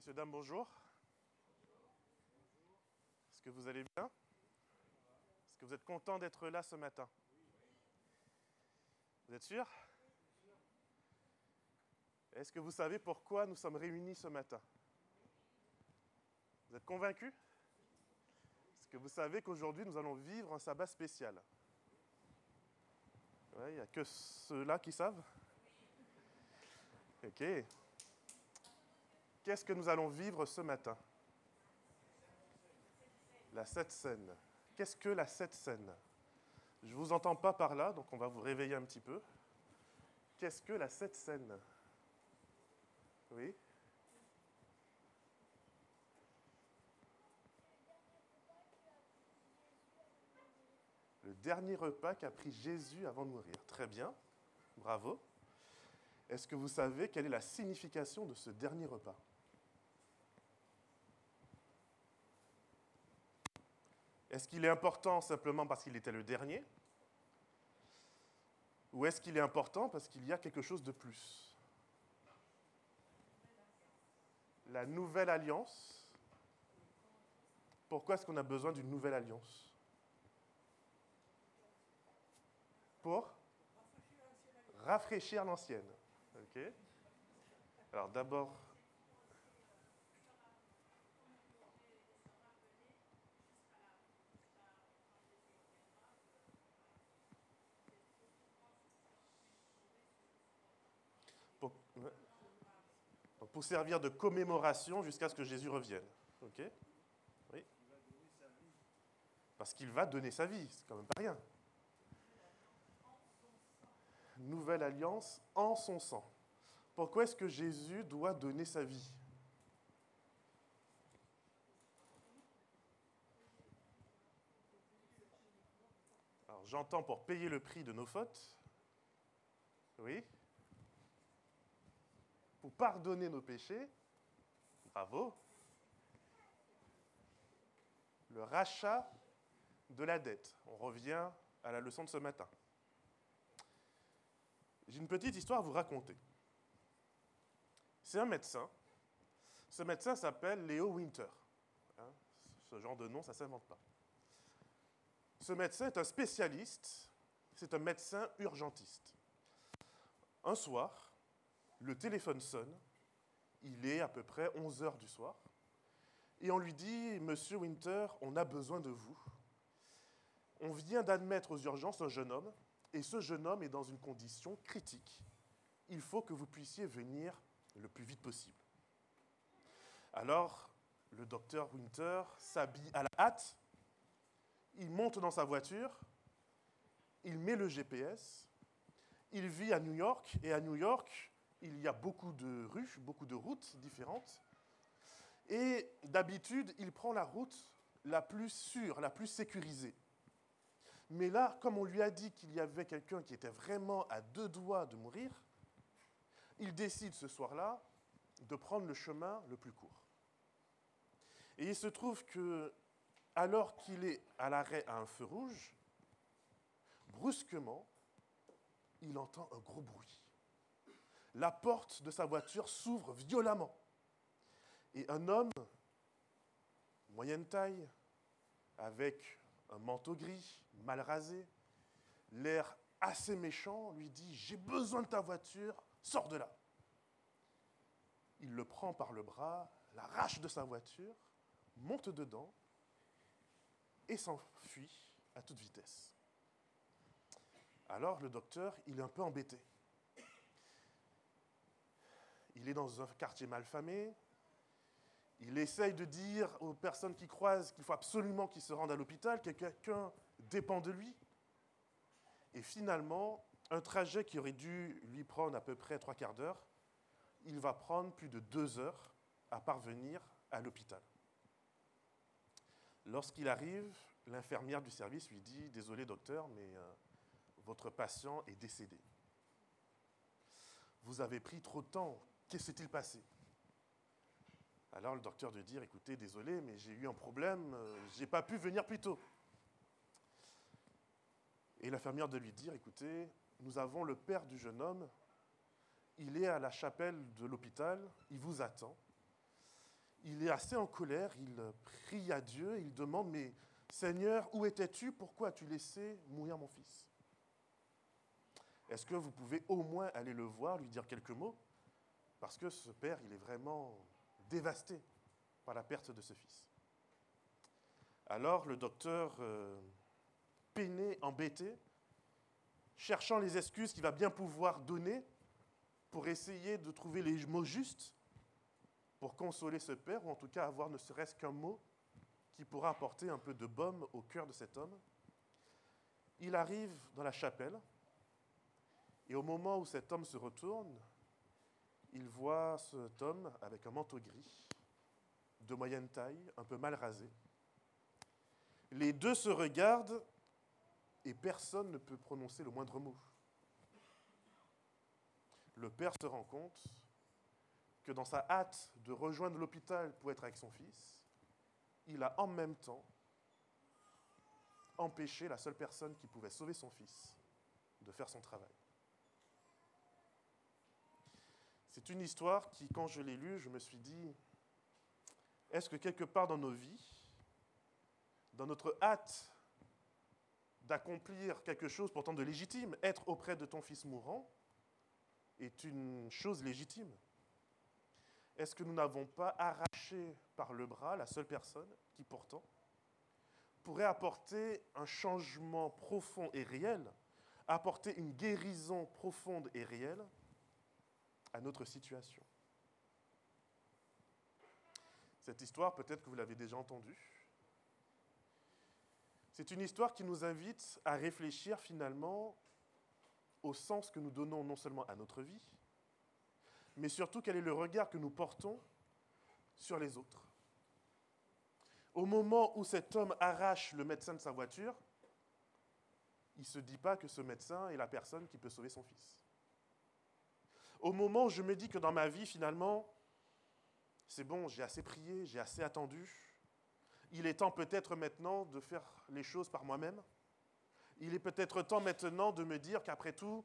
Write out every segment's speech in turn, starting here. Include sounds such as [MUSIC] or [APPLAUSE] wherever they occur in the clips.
Messieurs, dames, bonjour. Est-ce que vous allez bien? Est-ce que vous êtes content d'être là ce matin? Vous êtes sûr? Est-ce que vous savez pourquoi nous sommes réunis ce matin? Vous êtes convaincus? Est-ce que vous savez qu'aujourd'hui nous allons vivre un sabbat spécial? Il n'y a que ceux-là qui savent? Ok. Qu'est-ce que nous allons vivre ce matin La Sainte Seine. Qu'est-ce que la Sainte Seine Je ne vous entends pas par là, donc on va vous réveiller un petit peu. Qu'est-ce que la Sainte Seine Oui? Le dernier repas qu'a pris Jésus avant de mourir. Très bien, bravo. Est-ce que vous savez quelle est la signification de ce dernier repas? Est-ce qu'il est important simplement parce qu'il était le dernier? Ou est-ce qu'il est important parce qu'il y a quelque chose de plus? La nouvelle alliance. Pourquoi est-ce qu'on a besoin d'une nouvelle alliance? Pour rafraîchir l'ancienne. Alors d'abord, pour, ouais. Donc, pour servir de commémoration jusqu'à ce que Jésus revienne. Ok Oui. Parce qu'il va donner sa vie, c'est quand même pas rien. Nouvelle alliance en son sang. Pourquoi est-ce que Jésus doit donner sa vie? J'entends pour payer le prix de nos fautes. Oui. Pour pardonner nos péchés. Bravo. Le rachat de la dette. On revient à la leçon de ce matin. J'ai une petite histoire à vous raconter. C'est un médecin. Ce médecin s'appelle Léo Winter. Hein, ce genre de nom, ça ne s'invente pas. Ce médecin est un spécialiste, c'est un médecin urgentiste. Un soir, le téléphone sonne, il est à peu près 11 heures du soir, et on lui dit, Monsieur Winter, on a besoin de vous. On vient d'admettre aux urgences un jeune homme, et ce jeune homme est dans une condition critique. Il faut que vous puissiez venir le plus vite possible. Alors, le docteur Winter s'habille à la hâte, il monte dans sa voiture, il met le GPS, il vit à New York, et à New York, il y a beaucoup de rues, beaucoup de routes différentes, et d'habitude, il prend la route la plus sûre, la plus sécurisée. Mais là, comme on lui a dit qu'il y avait quelqu'un qui était vraiment à deux doigts de mourir, il décide ce soir-là de prendre le chemin le plus court. Et il se trouve que, alors qu'il est à l'arrêt à un feu rouge, brusquement, il entend un gros bruit. La porte de sa voiture s'ouvre violemment. Et un homme, moyenne taille, avec un manteau gris, mal rasé, l'air assez méchant, lui dit J'ai besoin de ta voiture, sors de là. Il le prend par le bras, l'arrache de sa voiture, monte dedans et s'enfuit à toute vitesse. Alors le docteur, il est un peu embêté. Il est dans un quartier malfamé. Il essaye de dire aux personnes qui croisent qu'il faut absolument qu'il se rende à l'hôpital, que quelqu'un dépend de lui. Et finalement, un trajet qui aurait dû lui prendre à peu près trois quarts d'heure, il va prendre plus de deux heures à parvenir à l'hôpital. Lorsqu'il arrive, l'infirmière du service lui dit Désolé, docteur, mais euh, votre patient est décédé. Vous avez pris trop de temps. Que s'est-il passé? Alors le docteur de dire Écoutez, désolé, mais j'ai eu un problème, euh, j'ai pas pu venir plus tôt. Et l'infirmière de lui dire Écoutez, nous avons le père du jeune homme il est à la chapelle de l'hôpital, il vous attend. il est assez en colère, il prie à Dieu, il demande, mais Seigneur, où étais-tu? Pourquoi as-tu laissé mourir mon fils? Est-ce que vous pouvez au moins aller le voir, lui dire quelques mots? Parce que ce père, il est vraiment dévasté par la perte de ce fils. Alors le docteur, euh, peiné, embêté, cherchant les excuses qu'il va bien pouvoir donner pour essayer de trouver les mots justes pour consoler ce père, ou en tout cas avoir ne serait-ce qu'un mot qui pourra apporter un peu de baume au cœur de cet homme. Il arrive dans la chapelle, et au moment où cet homme se retourne, il voit cet homme avec un manteau gris, de moyenne taille, un peu mal rasé. Les deux se regardent et personne ne peut prononcer le moindre mot. Le père se rend compte que dans sa hâte de rejoindre l'hôpital pour être avec son fils, il a en même temps empêché la seule personne qui pouvait sauver son fils de faire son travail. C'est une histoire qui, quand je l'ai lue, je me suis dit, est-ce que quelque part dans nos vies, dans notre hâte d'accomplir quelque chose pourtant de légitime, être auprès de ton fils mourant, est une chose légitime? Est-ce que nous n'avons pas arraché par le bras la seule personne qui pourtant pourrait apporter un changement profond et réel, apporter une guérison profonde et réelle à notre situation Cette histoire, peut-être que vous l'avez déjà entendue. C'est une histoire qui nous invite à réfléchir finalement au sens que nous donnons non seulement à notre vie, mais surtout quel est le regard que nous portons sur les autres. Au moment où cet homme arrache le médecin de sa voiture, il ne se dit pas que ce médecin est la personne qui peut sauver son fils. Au moment où je me dis que dans ma vie, finalement, c'est bon, j'ai assez prié, j'ai assez attendu, il est temps peut-être maintenant de faire les choses par moi-même. Il est peut-être temps maintenant de me dire qu'après tout,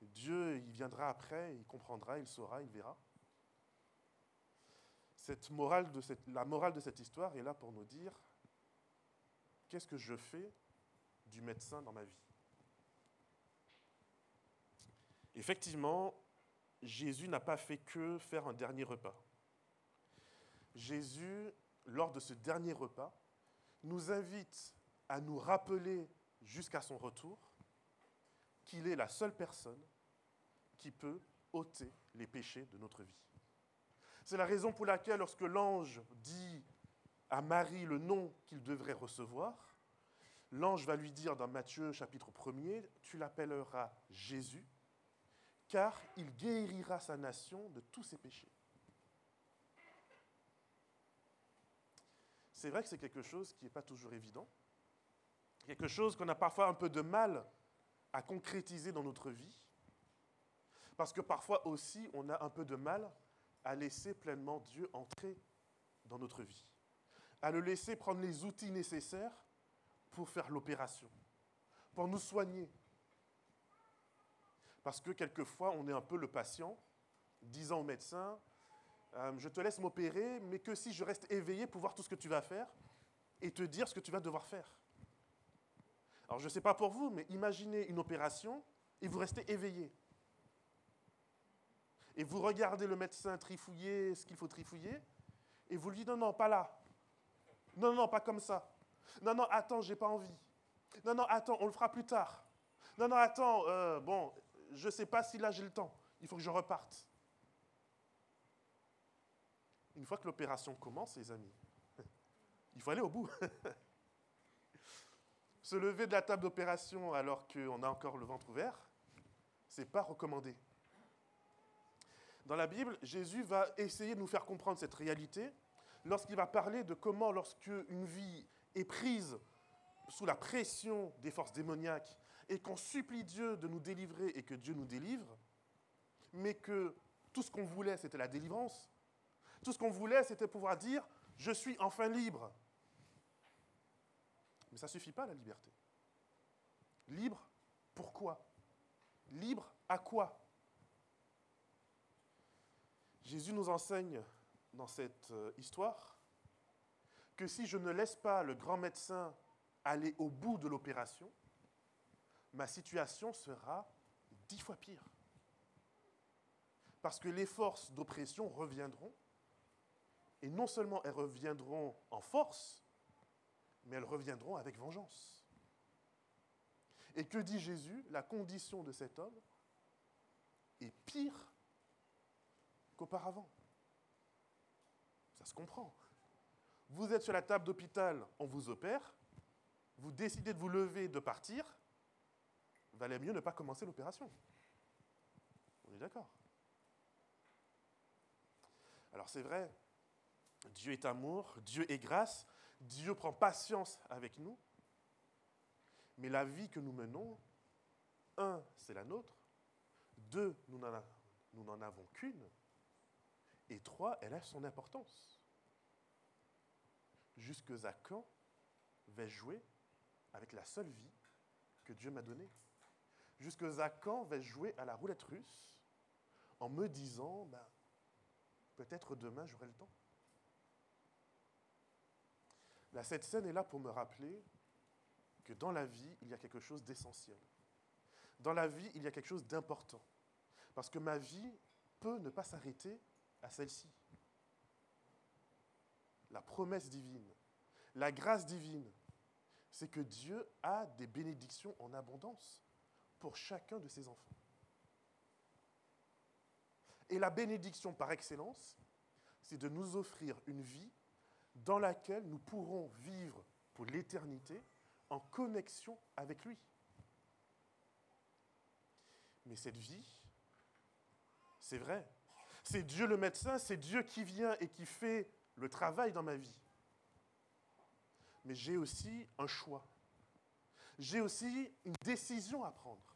Dieu, viendra après, il comprendra, il saura, il verra. Cette, la morale de cette histoire est là pour nous dire qu'est-ce que je fais du médecin dans ma vie? Effectivement, Jésus n'a pas fait que faire un dernier repas. Jésus, lors de ce dernier repas, nous invite à nous rappeler jusqu'à son retour qu'il est la seule personne qui peut ôter les péchés de notre vie. C'est la raison pour laquelle lorsque l'ange dit à Marie le nom qu'il devrait recevoir, l'ange va lui dire dans Matthieu chapitre 1er, tu l'appelleras Jésus, car il guérira sa nation de tous ses péchés. C'est vrai que c'est quelque chose qui n'est pas toujours évident, quelque chose qu'on a parfois un peu de mal à concrétiser dans notre vie, parce que parfois aussi, on a un peu de mal à laisser pleinement Dieu entrer dans notre vie, à le laisser prendre les outils nécessaires pour faire l'opération, pour nous soigner. Parce que quelquefois, on est un peu le patient, disant au médecin, euh, je te laisse m'opérer, mais que si je reste éveillé pour voir tout ce que tu vas faire et te dire ce que tu vas devoir faire. Alors je ne sais pas pour vous, mais imaginez une opération et vous restez éveillé et vous regardez le médecin trifouiller ce qu'il faut trifouiller, et vous lui dites non, non, pas là. Non, non, pas comme ça. Non, non, attends, j'ai pas envie. Non, non, attends, on le fera plus tard. Non, non, attends, euh, bon, je ne sais pas si là j'ai le temps. Il faut que je reparte. Une fois que l'opération commence, les amis, [LAUGHS] il faut aller au bout. [LAUGHS] Se lever de la table d'opération alors qu'on a encore le ventre ouvert, c'est pas recommandé. Dans la Bible, Jésus va essayer de nous faire comprendre cette réalité lorsqu'il va parler de comment, lorsque une vie est prise sous la pression des forces démoniaques et qu'on supplie Dieu de nous délivrer et que Dieu nous délivre, mais que tout ce qu'on voulait, c'était la délivrance. Tout ce qu'on voulait, c'était pouvoir dire, je suis enfin libre. Mais ça ne suffit pas, la liberté. Libre, pourquoi? Libre à quoi? Jésus nous enseigne dans cette euh, histoire que si je ne laisse pas le grand médecin aller au bout de l'opération, ma situation sera dix fois pire. Parce que les forces d'oppression reviendront, et non seulement elles reviendront en force, mais elles reviendront avec vengeance. Et que dit Jésus La condition de cet homme est pire qu'auparavant. Ça se comprend. Vous êtes sur la table d'hôpital, on vous opère, vous décidez de vous lever, de partir, valait mieux ne pas commencer l'opération. On est d'accord. Alors c'est vrai, Dieu est amour, Dieu est grâce, Dieu prend patience avec nous, mais la vie que nous menons, un, c'est la nôtre, deux, nous n'en avons qu'une, et trois, elle a son importance. Jusque à quand vais-je jouer avec la seule vie que Dieu m'a donnée? Jusque à quand vais-je jouer à la roulette russe en me disant, ben, peut-être demain j'aurai le temps cette scène est là pour me rappeler que dans la vie, il y a quelque chose d'essentiel. Dans la vie, il y a quelque chose d'important. Parce que ma vie peut ne pas s'arrêter à celle-ci. La promesse divine, la grâce divine, c'est que Dieu a des bénédictions en abondance pour chacun de ses enfants. Et la bénédiction par excellence, c'est de nous offrir une vie dans laquelle nous pourrons vivre pour l'éternité en connexion avec lui. Mais cette vie, c'est vrai, c'est Dieu le médecin, c'est Dieu qui vient et qui fait le travail dans ma vie. Mais j'ai aussi un choix. J'ai aussi une décision à prendre.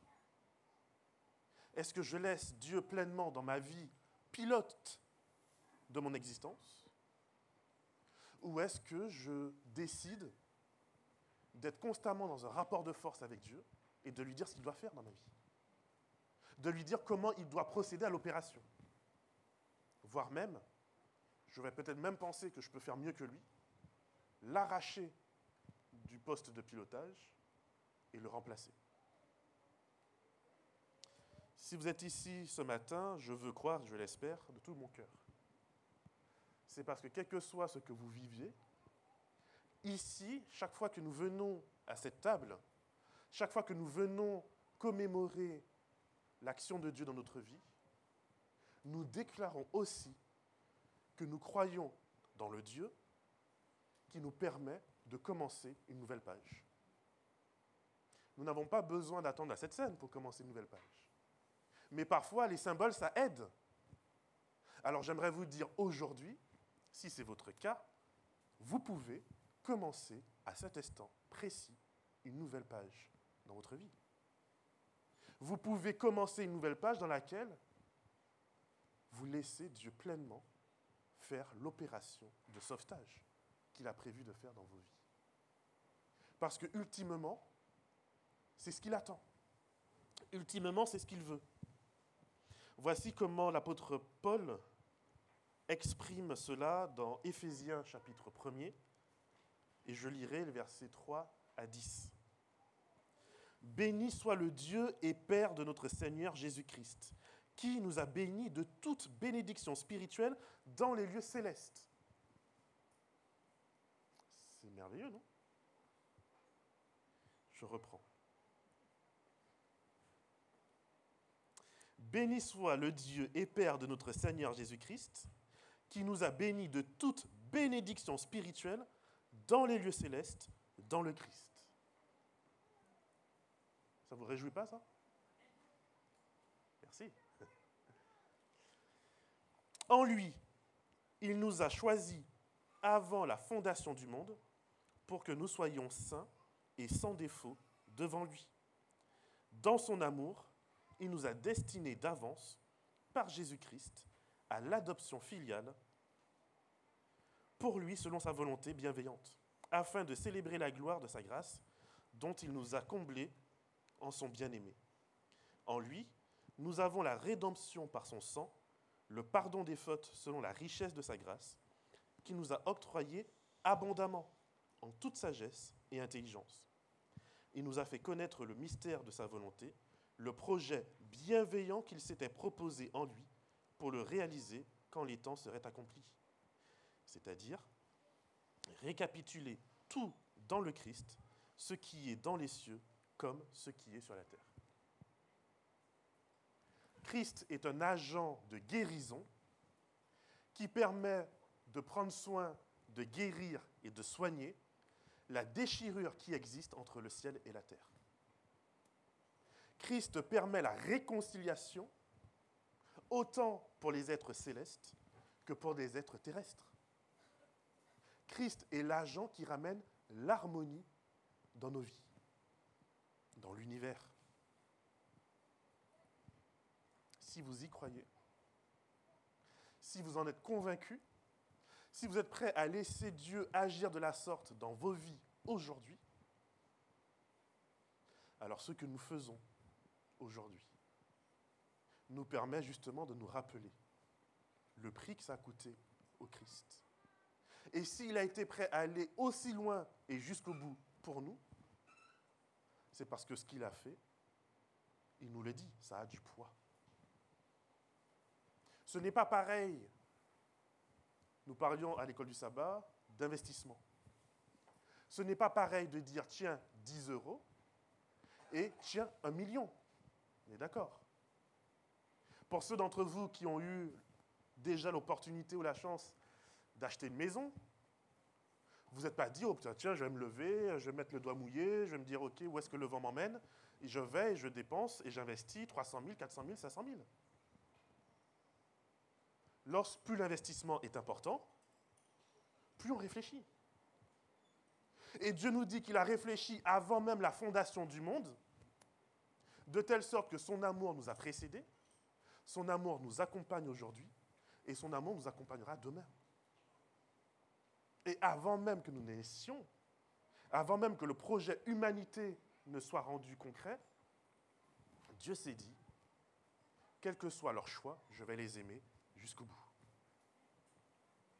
Est-ce que je laisse Dieu pleinement dans ma vie, pilote de mon existence? Ou est-ce que je décide d'être constamment dans un rapport de force avec Dieu et de lui dire ce qu'il doit faire dans ma vie? De lui dire comment il doit procéder à l'opération? Voire même, je vais peut-être même penser que je peux faire mieux que lui, l'arracher du poste de pilotage et le remplacer. Si vous êtes ici ce matin, je veux croire, je l'espère, de tout mon cœur. C'est parce que quel que soit ce que vous viviez, ici, chaque fois que nous venons à cette table, chaque fois que nous venons commémorer l'action de Dieu dans notre vie, nous déclarons aussi que nous croyons dans le Dieu qui nous permet de commencer une nouvelle page. Nous n'avons pas besoin d'attendre à cette scène pour commencer une nouvelle page. Mais parfois, les symboles, ça aide. Alors j'aimerais vous dire aujourd'hui, si c'est votre cas, vous pouvez commencer à cet instant précis une nouvelle page dans votre vie. Vous pouvez commencer une nouvelle page dans laquelle vous laissez Dieu pleinement faire l'opération de sauvetage qu'il a prévu de faire dans vos vies. Parce que ultimement, c'est ce qu'il attend. Ultimement, c'est ce qu'il veut. Voici comment l'apôtre Paul exprime cela dans Éphésiens chapitre 1er, et je lirai le verset 3 à 10. Béni soit le Dieu et Père de notre Seigneur Jésus-Christ, qui nous a bénis de toute bénédiction spirituelle dans les lieux célestes. C'est merveilleux, non? Je reprends. Béni soit le Dieu et Père de notre Seigneur Jésus-Christ, qui nous a bénis de toute bénédiction spirituelle dans les lieux célestes, dans le Christ. Ça vous réjouit pas, ça? Merci. [LAUGHS] En lui, il nous a choisis avant la fondation du monde pour que nous soyons saints et sans défaut devant lui. Dans son amour, il nous a destinés d'avance, par Jésus-Christ, à l'adoption filiale, pour lui selon sa volonté bienveillante, afin de célébrer la gloire de sa grâce, dont il nous a comblés en son bien-aimé. En lui, nous avons la rédemption par son sang, le pardon des fautes selon la richesse de sa grâce, qui nous a octroyé abondamment, en toute sagesse et intelligence. Il nous a fait connaître le mystère de sa volonté, le projet bienveillant qu'il s'était proposé en lui pour le réaliser quand les temps seraient accomplis. C'est-à-dire récapituler tout dans le Christ, ce qui est dans les cieux comme ce qui est sur la terre. Christ est un agent de guérison qui permet de prendre soin, de guérir et de soigner la déchirure qui existe entre le ciel et la terre. Christ permet la réconciliation autant pour les êtres célestes que pour des êtres terrestres. Christ est l'agent qui ramène l'harmonie dans nos vies, dans l'univers. Si vous y croyez, si vous en êtes convaincu, si vous êtes prêt à laisser Dieu agir de la sorte dans vos vies aujourd'hui, alors ce que nous faisons aujourd'hui nous permet justement de nous rappeler le prix que ça a coûté au Christ. Et s'il a été prêt à aller aussi loin et jusqu'au bout pour nous, c'est parce que ce qu'il a fait, il nous le dit, ça a du poids. Ce n'est pas pareil. Nous parlions à l'école du sabbat d'investissement. Ce n'est pas pareil de dire tiens 10 euros et tiens un million. On est d'accord Pour ceux d'entre vous qui ont eu déjà l'opportunité ou la chance d'acheter une maison, vous n'êtes pas dit, oh tiens, je vais me lever, je vais mettre le doigt mouillé, je vais me dire, ok, où est-ce que le vent m'emmène? Et je vais, et je dépense, et j'investis 300 000, 400 000, 500 000. Lorsque plus l'investissement est important, plus on réfléchit. Et Dieu nous dit qu'il a réfléchi avant même la fondation du monde, de telle sorte que son amour nous a précédés, son amour nous accompagne aujourd'hui, et son amour nous accompagnera demain. Et avant même que nous naissions, avant même que le projet humanité ne soit rendu concret, Dieu s'est dit, quel que soit leur choix, je vais les aimer jusqu'au bout.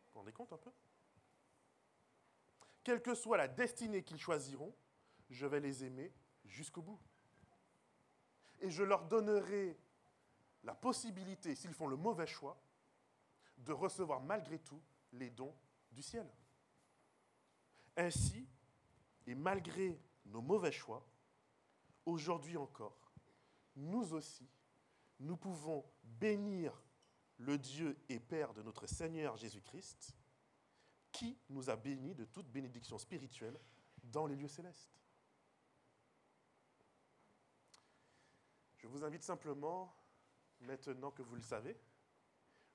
Vous vous rendez compte un peu? Quelle que soit la destinée qu'ils choisiront, je vais les aimer jusqu'au bout. Et je leur donnerai la possibilité, s'ils font le mauvais choix, de recevoir malgré tout les dons du ciel. Ainsi, et malgré nos mauvais choix, aujourd'hui encore, nous aussi, nous pouvons bénir le Dieu et Père de notre Seigneur Jésus-Christ, qui nous a bénis de toute bénédiction spirituelle dans les lieux célestes. Je vous invite simplement, maintenant que vous le savez,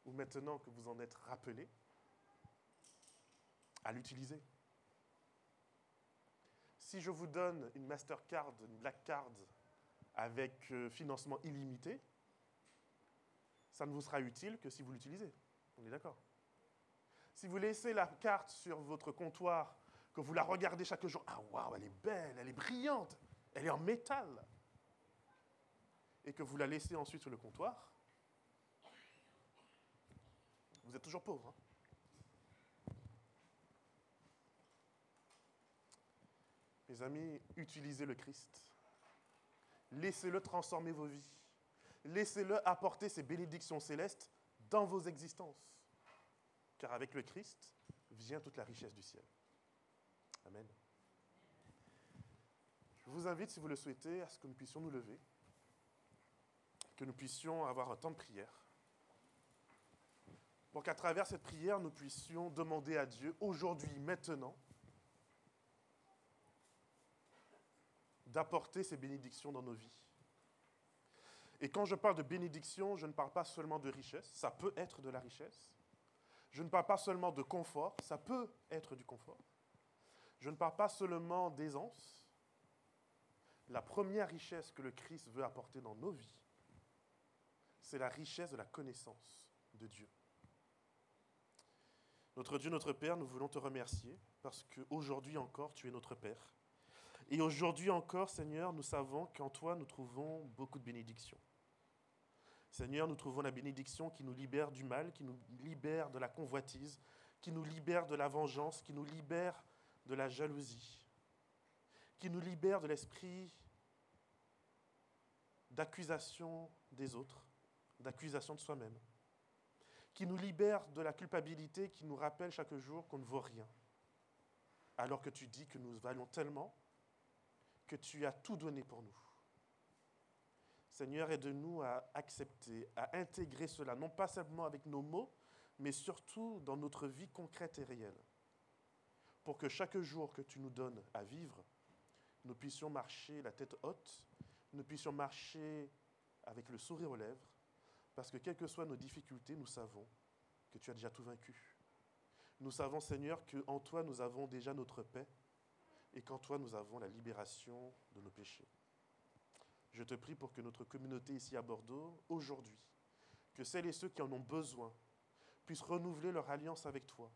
ou maintenant que vous en êtes rappelé, à l'utiliser. Si je vous donne une Mastercard, une Black Card avec euh, financement illimité, ça ne vous sera utile que si vous l'utilisez. On est d'accord Si vous laissez la carte sur votre comptoir, que vous la regardez chaque jour, ah waouh, elle est belle, elle est brillante, elle est en métal, et que vous la laissez ensuite sur le comptoir, vous êtes toujours pauvre. Hein. Mes amis, utilisez le Christ. Laissez-le transformer vos vies. Laissez-le apporter ses bénédictions célestes dans vos existences. Car avec le Christ vient toute la richesse du ciel. Amen. Je vous invite, si vous le souhaitez, à ce que nous puissions nous lever, que nous puissions avoir un temps de prière pour qu'à travers cette prière, nous puissions demander à Dieu, aujourd'hui, maintenant, d'apporter ces bénédictions dans nos vies. Et quand je parle de bénédiction, je ne parle pas seulement de richesse, ça peut être de la richesse. Je ne parle pas seulement de confort, ça peut être du confort. Je ne parle pas seulement d'aisance. La première richesse que le Christ veut apporter dans nos vies, c'est la richesse de la connaissance de Dieu. Notre Dieu, notre Père, nous voulons te remercier parce qu'aujourd'hui encore, tu es notre Père. Et aujourd'hui encore, Seigneur, nous savons qu'en toi, nous trouvons beaucoup de bénédictions. Seigneur, nous trouvons la bénédiction qui nous libère du mal, qui nous libère de la convoitise, qui nous libère de la vengeance, qui nous libère de la jalousie, qui nous libère de l'esprit d'accusation des autres, d'accusation de soi-même, qui nous libère de la culpabilité qui nous rappelle chaque jour qu'on ne vaut rien, alors que tu dis que nous valons tellement que tu as tout donné pour nous. Seigneur, aide-nous à accepter, à intégrer cela, non pas seulement avec nos mots, mais surtout dans notre vie concrète et réelle, pour que chaque jour que tu nous donnes à vivre, nous puissions marcher la tête haute, nous puissions marcher avec le sourire aux lèvres, parce que quelles que soient nos difficultés, nous savons que tu as déjà tout vaincu. Nous savons, Seigneur, qu'en toi, nous avons déjà notre paix et qu'en toi, nous avons la libération de nos péchés. Je te prie pour que notre communauté ici à Bordeaux, aujourd'hui, que celles et ceux qui en ont besoin puissent renouveler leur alliance avec toi,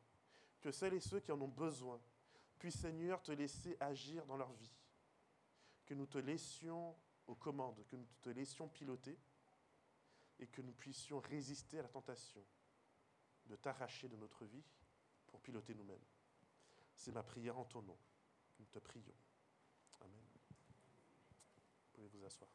que celles et ceux qui en ont besoin puissent, Seigneur, te laisser agir dans leur vie, que nous te laissions aux commandes, que nous te laissions piloter et que nous puissions résister à la tentation de t'arracher de notre vie pour piloter nous-mêmes. C'est ma prière en ton nom. Nous te prions. Amen. Vous pouvez vous asseoir.